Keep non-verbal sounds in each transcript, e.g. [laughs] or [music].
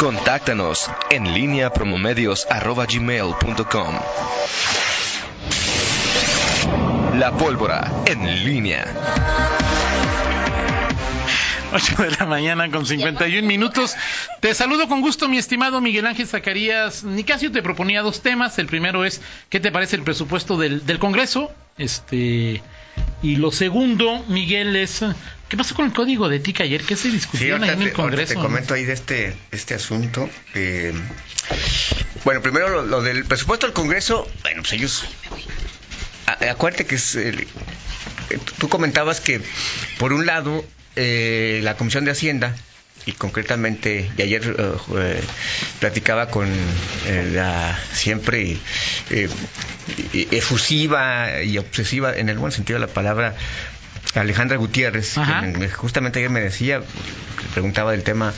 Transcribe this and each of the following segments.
Contáctanos en línea promomedios.com. La pólvora en línea. 8 de la mañana con 51 minutos. Te saludo con gusto, mi estimado Miguel Ángel Zacarías. Nicasio te proponía dos temas. El primero es, ¿qué te parece el presupuesto del, del Congreso? Este, y lo segundo, Miguel, es, ¿qué pasó con el código de ética ayer? ¿Qué se discutió ahí en el Congreso? Te comento ahí de este, este asunto. Eh, bueno, primero lo, lo, del presupuesto del Congreso, bueno, pues ellos... Acuérdate que es, eh, tú comentabas que, por un lado, eh, la Comisión de Hacienda, y concretamente, y ayer eh, platicaba con eh, la siempre efusiva y obsesiva, en el buen sentido de la palabra, Alejandra Gutiérrez, que justamente ayer me decía, preguntaba del tema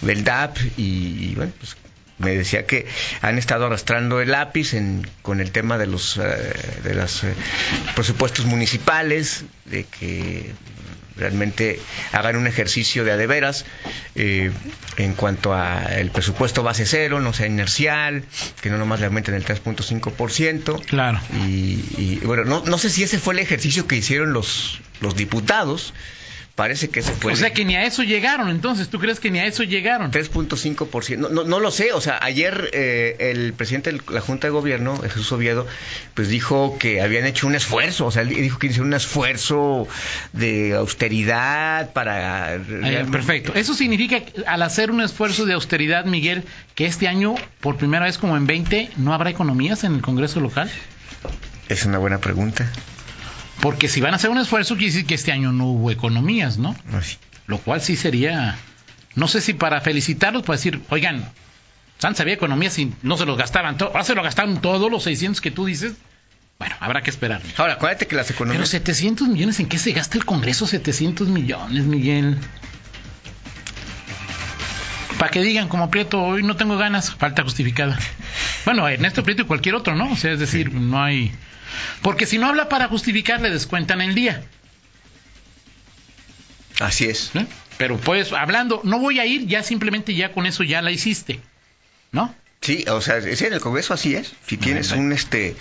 del DAP y, y bueno, pues me decía que han estado arrastrando el lápiz en, con el tema de los de los presupuestos municipales, de que realmente hagan un ejercicio de adeveras eh, en cuanto a el presupuesto base cero, no sea inercial, que no nomás le aumenten el 3.5%. Claro. Y, y bueno, no, no sé si ese fue el ejercicio que hicieron los, los diputados, Parece que se fue. O sea que ni a eso llegaron, entonces, ¿tú crees que ni a eso llegaron? 3.5%. No, no, no lo sé, o sea, ayer eh, el presidente de la Junta de Gobierno, Jesús Oviedo, pues dijo que habían hecho un esfuerzo, o sea, dijo que hicieron un esfuerzo de austeridad para... Ay, perfecto. Eso significa, al hacer un esfuerzo de austeridad, Miguel, que este año, por primera vez como en 20, ¿no habrá economías en el Congreso local? Es una buena pregunta. Porque si van a hacer un esfuerzo, quiere decir que este año no hubo economías, ¿no? Lo cual sí sería, no sé si para felicitarlos, para decir, oigan, Sanz había economías y no se los gastaban, ahora se lo gastaron todos los 600 que tú dices. Bueno, habrá que esperar. Ahora, acuérdate que las economías... Pero 700 millones, ¿en qué se gasta el Congreso 700 millones, Miguel? Para que digan, como Prieto, hoy no tengo ganas, falta justificada. Bueno, Ernesto Prieto y cualquier otro, ¿no? O sea, es decir, sí. no hay... Porque si no habla para justificar, le descuentan el día. Así es. ¿Eh? Pero pues, hablando, no voy a ir, ya simplemente ya con eso ya la hiciste. ¿No? Sí, o sea, sí, en el Congreso así es. Si tienes un este,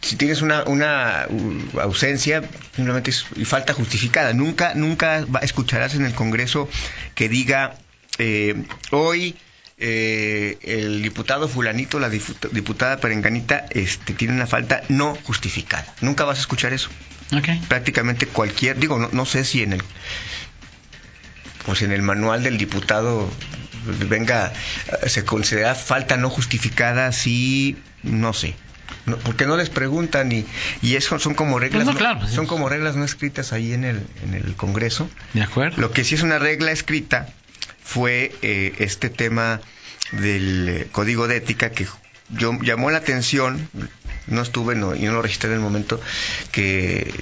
si tienes una, una ausencia, simplemente es y falta justificada. Nunca, nunca escucharás en el Congreso que diga eh, hoy eh, el diputado fulanito, la diputada perenganita, este, tiene una falta no justificada. Nunca vas a escuchar eso. Okay. Prácticamente cualquier, digo, no, no sé si en el, pues en el manual del diputado venga, se considera falta no justificada, sí, no sé. No, porque no les preguntan y, y eso son como reglas no, no, claro, son como reglas no escritas ahí en el en el Congreso de acuerdo lo que sí es una regla escrita fue eh, este tema del eh, código de ética que yo, llamó la atención, no estuve, no, yo no lo registré en el momento, que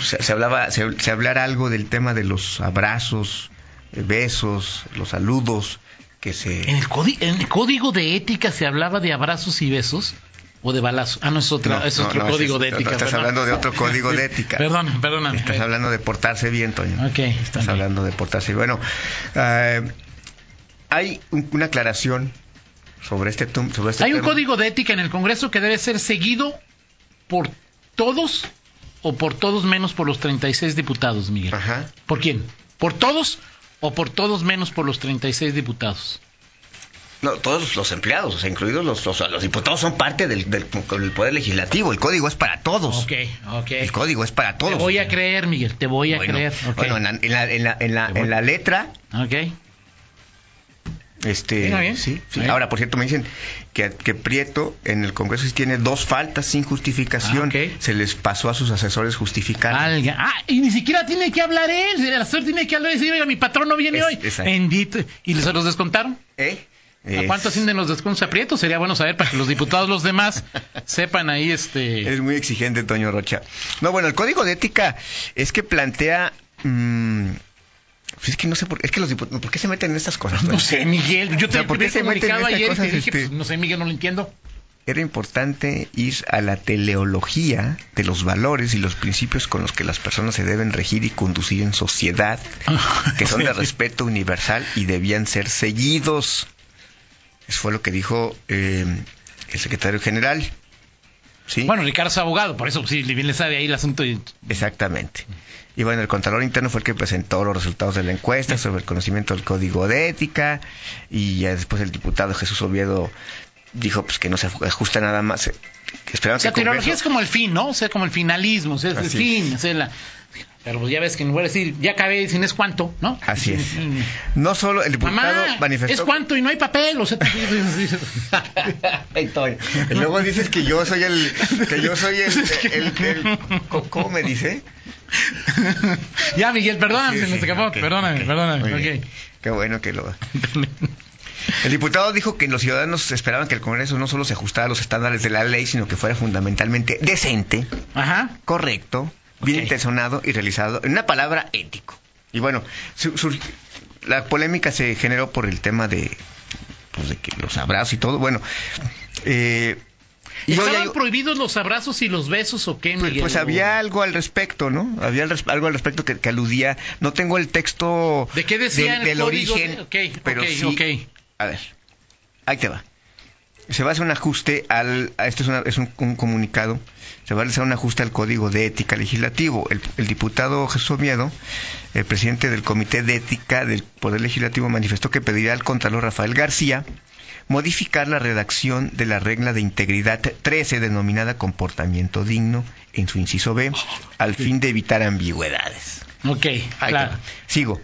se, se hablaba, se, se, hablara algo del tema de los abrazos, besos, los saludos, que se... ¿En el, ¿En el código de ética se hablaba de abrazos y besos? o de balazo. Ah, no, es otro, no, es otro no, código es, de ética. Estás perdón. hablando de otro código de [laughs] ética. perdón, perdóname. Estás hablando de portarse bien, Toño. Ok, Estás hablando de portarse bien. Bueno, uh, hay un, una aclaración sobre este, sobre este Hay tema. un código de ética en el Congreso que debe ser seguido por todos o por todos menos por los 36 diputados, Miguel. Ajá. ¿Por quién? ¿Por todos o por todos menos por los 36 diputados? No, todos los empleados, o sea, incluidos los, los, los diputados, son parte del, del, del, Poder Legislativo. El código es para todos. Ok, ok. El código es para todos. Te voy a creer, Miguel, te voy a bueno, creer. Okay. Bueno, en la, en la, en la, en la, en la letra. Ok. Este, bien. Sí, sí. Bien. Ahora, por cierto, me dicen que, que Prieto en el Congreso tiene dos faltas sin justificación. Ah, okay. Se les pasó a sus asesores justificar. Alga. Ah, y ni siquiera tiene que hablar él. El asesor tiene que hablar y decir, oiga, mi patrón no viene Es, hoy. exacto. Bendito. ¿Y se los descontaron? ¿Eh? ¿A cuánto ascienden los descuentos a Prieto? Sería bueno saber para que los diputados, los demás, [laughs] sepan ahí este. Es muy exigente, Toño Rocha. No, bueno, el código de ética es que plantea. Mmm, pues es que no sé por, es que los diputados, ¿por qué se meten en estas cosas? No sé, Miguel. Yo te o sea, ¿por qué se meten en ayer cosas, y te dije, este... pues, no sé, Miguel, no lo entiendo. Era importante ir a la teleología de los valores y los principios con los que las personas se deben regir y conducir en sociedad, [laughs] que son de respeto universal y debían ser seguidos. Eso fue lo que dijo eh, el secretario general. ¿Sí? Bueno, Ricardo es abogado, por eso sí, bien le sabe ahí el asunto. Exactamente. Y bueno, el Contralor Interno fue el que presentó los resultados de la encuesta sobre el conocimiento del Código de Ética y ya después el diputado Jesús Oviedo dijo pues que no se ajusta nada más. la teología es como el fin, ¿no? O sea, como el finalismo, o sea, es el fin, o sea, la, pero pues ya ves que no voy a decir, ya acabé, dicen es cuánto, ¿no? Así es. [laughs] No solo el diputado manifestó. Es cuánto y no hay papel, o sea. [laughs] [laughs] y luego dices que yo soy el. Que yo soy el. ¿Cómo me dice? ya, Miguel, perdóname, se me escapó. perdóname, perdóname. Qué bueno que lo. El diputado dijo que los ciudadanos esperaban que el Congreso no solo se ajustara a los estándares de la ley, sino que fuera fundamentalmente decente, Ajá. correcto, bien intencionado y realizado, en una palabra ético. Y bueno, la polémica se generó por el tema de, pues, de que los abrazos y todo. Bueno, eh, ¿Estaban prohibidos los abrazos y los besos o qué, pues, pues, había algo al respecto, ¿no? Había algo al respecto que, aludía. No tengo el texto ¿De qué decía del, origen, pero sí. A ver, ahí te va se va a hacer un ajuste al, esto es, un, comunicado, se va a realizar un ajuste al Código de Ética Legislativo. El, diputado Jesús Miedo, el presidente del Comité de Ética del Poder Legislativo, manifestó que pedirá al Contralor Rafael García modificar la redacción de la regla de integridad 13 denominada comportamiento digno en su inciso B, al fin de evitar ambigüedades. Ok, claro. Sigo.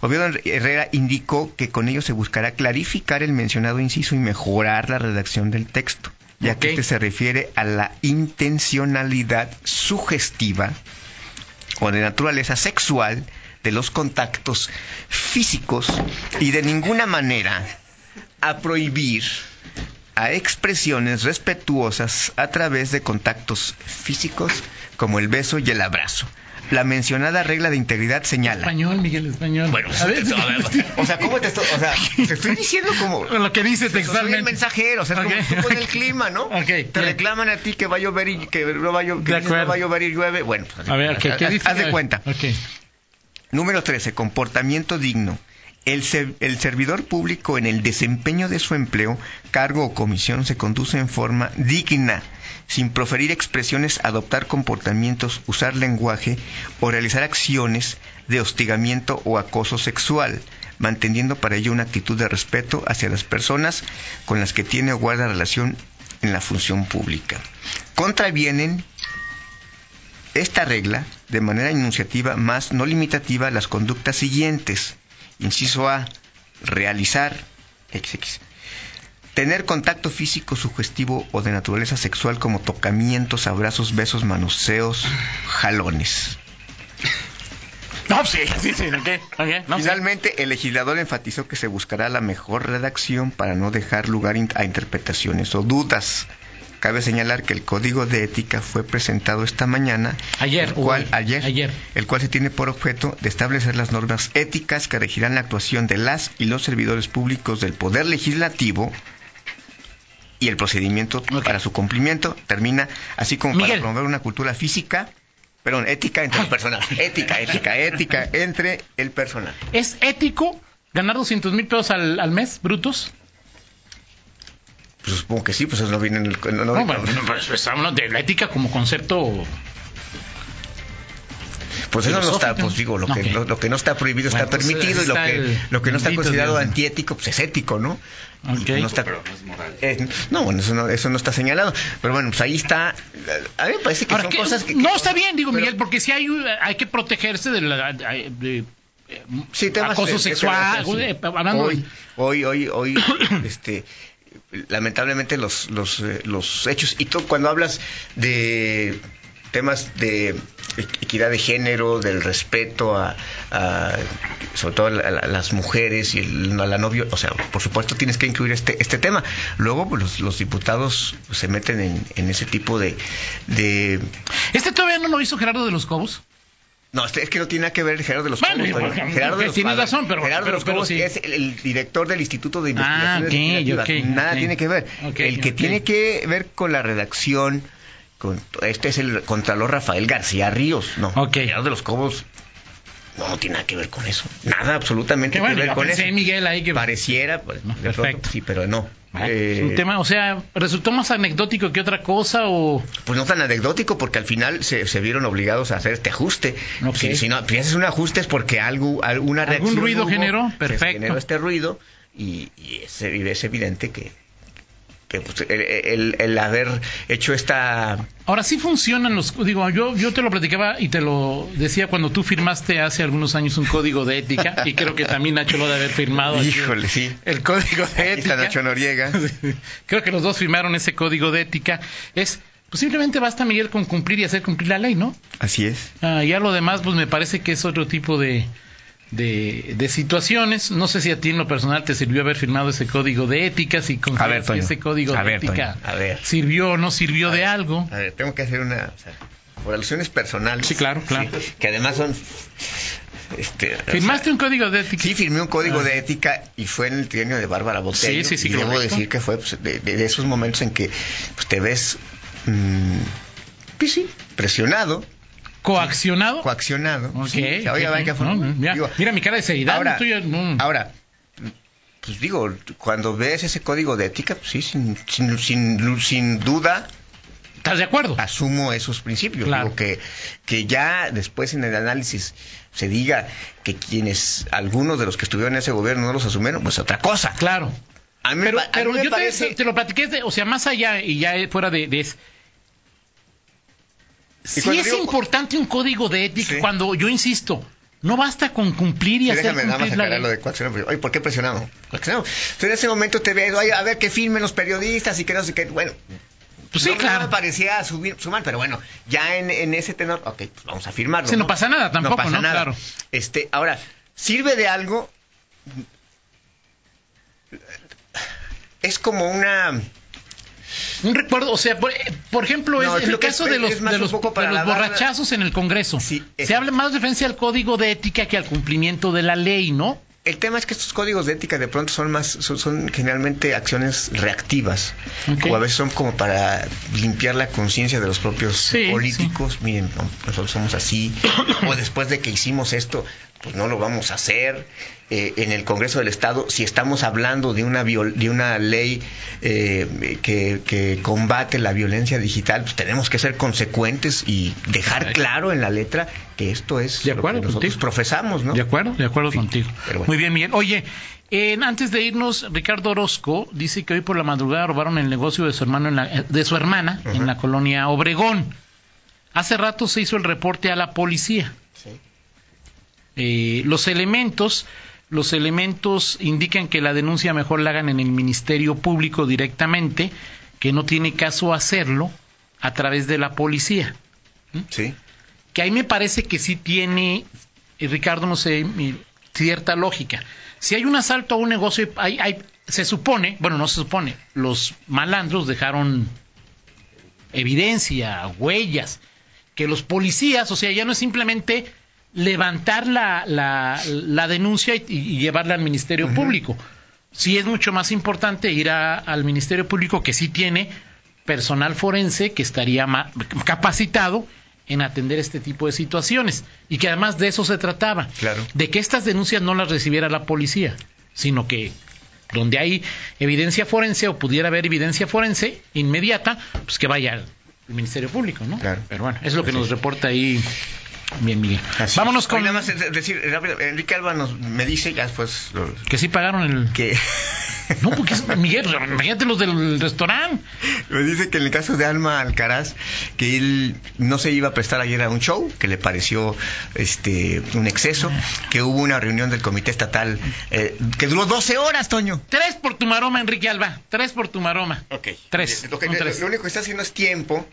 Oviedo Herrera indicó que con ello se buscará clarificar el mencionado inciso y mejorar la redacción del texto, ya que este se refiere a la intencionalidad sugestiva o de naturaleza sexual de los contactos físicos y de ninguna manera a prohibir a expresiones respetuosas a través de contactos físicos como el beso y el abrazo la mencionada regla de integridad señala. Español, Miguel, español. Bueno, [laughs] a ver, o sea, ¿cómo te estoy, o sea, te estoy diciendo como lo que dice textualmente. Soy el mensajero, o sea, como tú con el clima, ¿no? [laughs] Okay, te reclaman a ti que va a llover y que no va a llover, que no va a llover y llueve. Bueno, pues, a ver, ¿qué, qué dice? Haz de cuenta. Okay. Número 13, comportamiento digno. El, el, servidor público en el desempeño de su empleo, cargo o comisión se conduce en forma digna sin proferir expresiones, adoptar comportamientos, usar lenguaje o realizar acciones de hostigamiento o acoso sexual, manteniendo para ello una actitud de respeto hacia las personas con las que tiene o guarda relación en la función pública. Contravienen esta regla de manera enunciativa más no limitativa las conductas siguientes. Inciso A, realizar XX Tener contacto físico sugestivo o de naturaleza sexual como tocamientos, abrazos, besos, manoseos, jalones. [laughs] No, sí, sí, sí, Finalmente, el legislador enfatizó que se buscará la mejor redacción para no dejar lugar a interpretaciones o dudas. Cabe señalar que el código de ética fue presentado esta mañana, ayer, el cual, ayer, ayer, el cual se tiene por objeto de establecer las normas éticas que regirán la actuación de las y los servidores públicos del poder legislativo y el procedimiento para su cumplimiento termina así como para promover una cultura física, perdón, ética entre el personal. Ética, ética, ética entre el personal. ¿Es ético ganar 200 mil pesos al, al mes brutos? Pues supongo que sí, pues eso no viene en el... No, no, bueno, pues, estamos de la ética como concepto pues eso no está, pues digo, lo que, lo, que no está prohibido está pues, permitido y lo que, lo que no está considerado antiético, pues es ético, ¿no? Okay. No está, pero no es moral. Eh, no, bueno, eso no, eso no está señalado. Pero bueno, pues ahí está. A mí me parece que son cosas que, No, está bien, digo, Miguel, porque si hay, hay que protegerse de la... De, sí, acoso sexual, hoy, hoy, hoy, hoy, [coughs] este, lamentablemente los, los, eh, los hechos, y tú cuando hablas de temas de equidad de género, del respeto a, sobre todo a, las mujeres y a la novia, o sea, por supuesto tienes que incluir este este tema. Luego pues, los, diputados se meten en, en ese tipo de, de... ¿Este todavía no lo hizo Gerardo de los Cobos? No, este, es que no tiene nada que ver Gerardo de los Cobos. Gerardo de los, tiene razón, pero Gerardo de los Cobos es el, director del Instituto de ah, Investigaciones Nada tiene que ver. el que tiene que ver con la redacción este es el Contralor Rafael García Ríos, no. Ok. de los Cobos. No, no tiene nada que ver con eso. Nada absolutamente que ver con eso. Miguel ahí que pareciera, pues, perfecto. sí, pero no. Eh, un tema, o sea, ¿resultó más anecdótico que otra cosa o...? Pues no tan anecdótico porque al final se, vieron obligados a hacer este ajuste. Si, no, si haces un ajuste es porque algo, alguna reacción... ¿Algún ruido generó? Perfecto. generó este ruido y, es, evidente que, pues, el, haber hecho esta... Ahora sí funcionan los... Digo, yo, yo te lo platicaba y te lo decía cuando tú firmaste hace algunos años un código de ética y creo que también Nacho lo de haber firmado. Híjole, sí. El código de ética. Nacho Noriega. [laughs] creo que los dos firmaron ese código de ética. Es... Pues simplemente basta, Miguel, con cumplir y hacer cumplir la ley, ¿no? Así es. Ah, ya lo demás, pues me parece que es otro tipo de, de, de, situaciones. No sé si a ti en lo personal te sirvió haber firmado ese código de ética, si consideras que ese código de ética sirvió o no sirvió de algo. A ver, tengo que hacer una... por alusiones personales. Sí, claro, claro. que además son... Este, ¿Firmaste un código de ética? Sí, firmé un código ah. de ética y fue en el trienio de Bárbara Botello. Sí, sí, sí. Y debo decir que fue pues, de, esos momentos en que pues, te ves... Mmm, pues presionado ¿Coaccionado? Coaccionado. mira, mi cara de seriedad. Ahora, ahora, pues digo, cuando ves ese código de ética, pues sí, sin, sin, sin, duda. ¿Estás de acuerdo? Asumo esos principios. Digo que, que ya después en el análisis se diga que quienes, algunos de los que estuvieron en ese gobierno no los asumieron, pues otra cosa. Claro. A mí, pero, yo te, lo platiqué, o sea, más allá y ya fuera de, de sí es importante un código de ética cuando yo insisto, no basta con cumplir y hacer déjame cumplir nada más lo de coaccionado. Oye, ¿por qué presionamos? Entonces en ese momento te ves, oye, a ver que filmen los periodistas y que no sé qué. Bueno, pues sí, claro. me parecía subir, sumar, pero bueno, ya en, en ese tenor, ok, pues vamos a firmarlo. Sí, no, pasa nada tampoco, no pasa nada. Claro. Este, ahora, ¿sirve de algo? Es como una un recuerdo, o sea, por, ejemplo, es, en el caso de los, de los, borrachazos en el Congreso, se habla más de referencia al código de ética que al cumplimiento de la ley, ¿no? El tema es que estos códigos de ética de pronto son más, son, generalmente acciones reactivas, o a veces son como para limpiar la conciencia de los propios políticos. Miren, nosotros somos así, o después de que hicimos esto, pues no lo vamos a hacer. Eh, en el Congreso del Estado, si estamos hablando de una, de una ley eh, que, combate la violencia digital, pues tenemos que ser consecuentes y dejar claro en la letra que esto es de acuerdo lo que nosotros profesamos, ¿no? De acuerdo, de acuerdo contigo. Muy bien, Miguel. Oye, antes de irnos, Ricardo Orozco dice que hoy por la madrugada robaron el negocio de su hermano de su hermana en la colonia Obregón. Hace rato se hizo el reporte a la policía. Eh, los elementos los elementos indican que la denuncia mejor la hagan en el Ministerio Público directamente, que no tiene caso hacerlo a través de la policía. ¿Mm? Sí. Que ahí me parece que sí tiene, eh, Ricardo, no sé, cierta lógica. Si hay un asalto a un negocio, hay, hay, se supone, bueno, no se supone, los malandros dejaron evidencia, huellas, que los policías, o sea, ya no es simplemente levantar la, la, denuncia y, llevarla al Ministerio Público. Sí es mucho más importante ir al Ministerio Público que sí tiene personal forense que estaría capacitado en atender este tipo de situaciones y que además de eso se trataba, claro. de que estas denuncias no las recibiera la policía, sino que donde hay evidencia forense o pudiera haber evidencia forense inmediata, pues que vaya al Ministerio Público, ¿no? Claro. Pero bueno, es lo que nos reporta ahí Bien, Miguel. Vámonos con. nada más decir rápido, Enrique Alba nos, me dice ya después. Que sí pagaron el. Que. [laughs] No, porque Miguel, imagínate los del restaurante. Me dice que en el caso de Alma Alcaraz, que él no se iba a prestar ayer a un show, que le pareció este un exceso, que hubo una reunión del comité estatal eh, que duró 12 horas, Toño. Tres por tu maroma, Enrique Alba. Tres por tu maroma. Ok. Tres. Lo, lo único que está haciendo es tiempo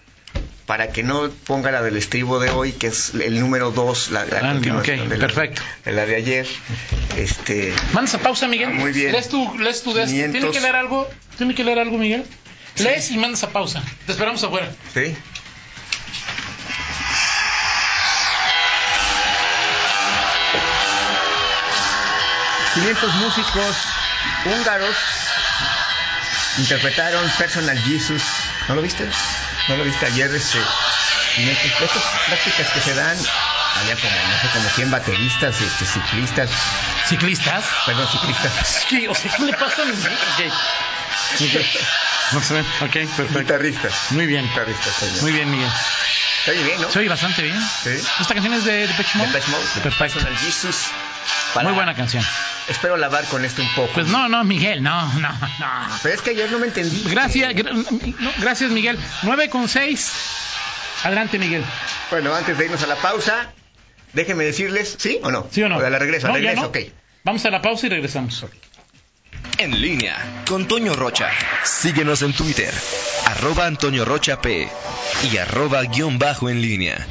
para que no ponga la del estribo de hoy, que es el número 2, la, la ah, okay, de, perfecto. La, de la de ayer. Este, Mandas a pausa, Miguel. muy bien. Lees tu, lees tu de ¿Tiene que leer algo? ¿Tiene que leer algo, Miguel? Lees y mandas a pausa. Te esperamos afuera. Sí. ...500 músicos húngaros interpretaron Personal Jesus. ¿No lo viste? No lo viste ayer, este, estas prácticas que se dan había como, no sé, como 100 bateristas, este, ciclistas. ¿Ciclistas? Perdón, ciclistas. ¿Qué, o sea, ¿qué le pasa a mi okay. okay. No sé, ok, perfecto. Guitarristas. Muy bien. Guitarristas, señor. Muy bien, Miguel. Se oye bien, ¿no? Se oye bastante bien. Sí. Esta canción es de Depeche Mode. Depeche Mode. Perfecto. Personal Jesus. Muy buena canción. Espero lavar con esto un poco. Pues no, no, Miguel, no, no, no. Pero es que ayer no me entendí. Gracias, no, gracias, Miguel. 9 con 6. Adelante, Miguel. Bueno, antes de irnos a la pausa, déjenme decirles, ¿sí o no? ¿Sí o no? O la regreso, no, regreso, no. ok. Vamos a la pausa y regresamos. En línea con Toño Rocha. Síguenos en Twitter, arroba Antonio Rocha P y arroba guion bajo en línea.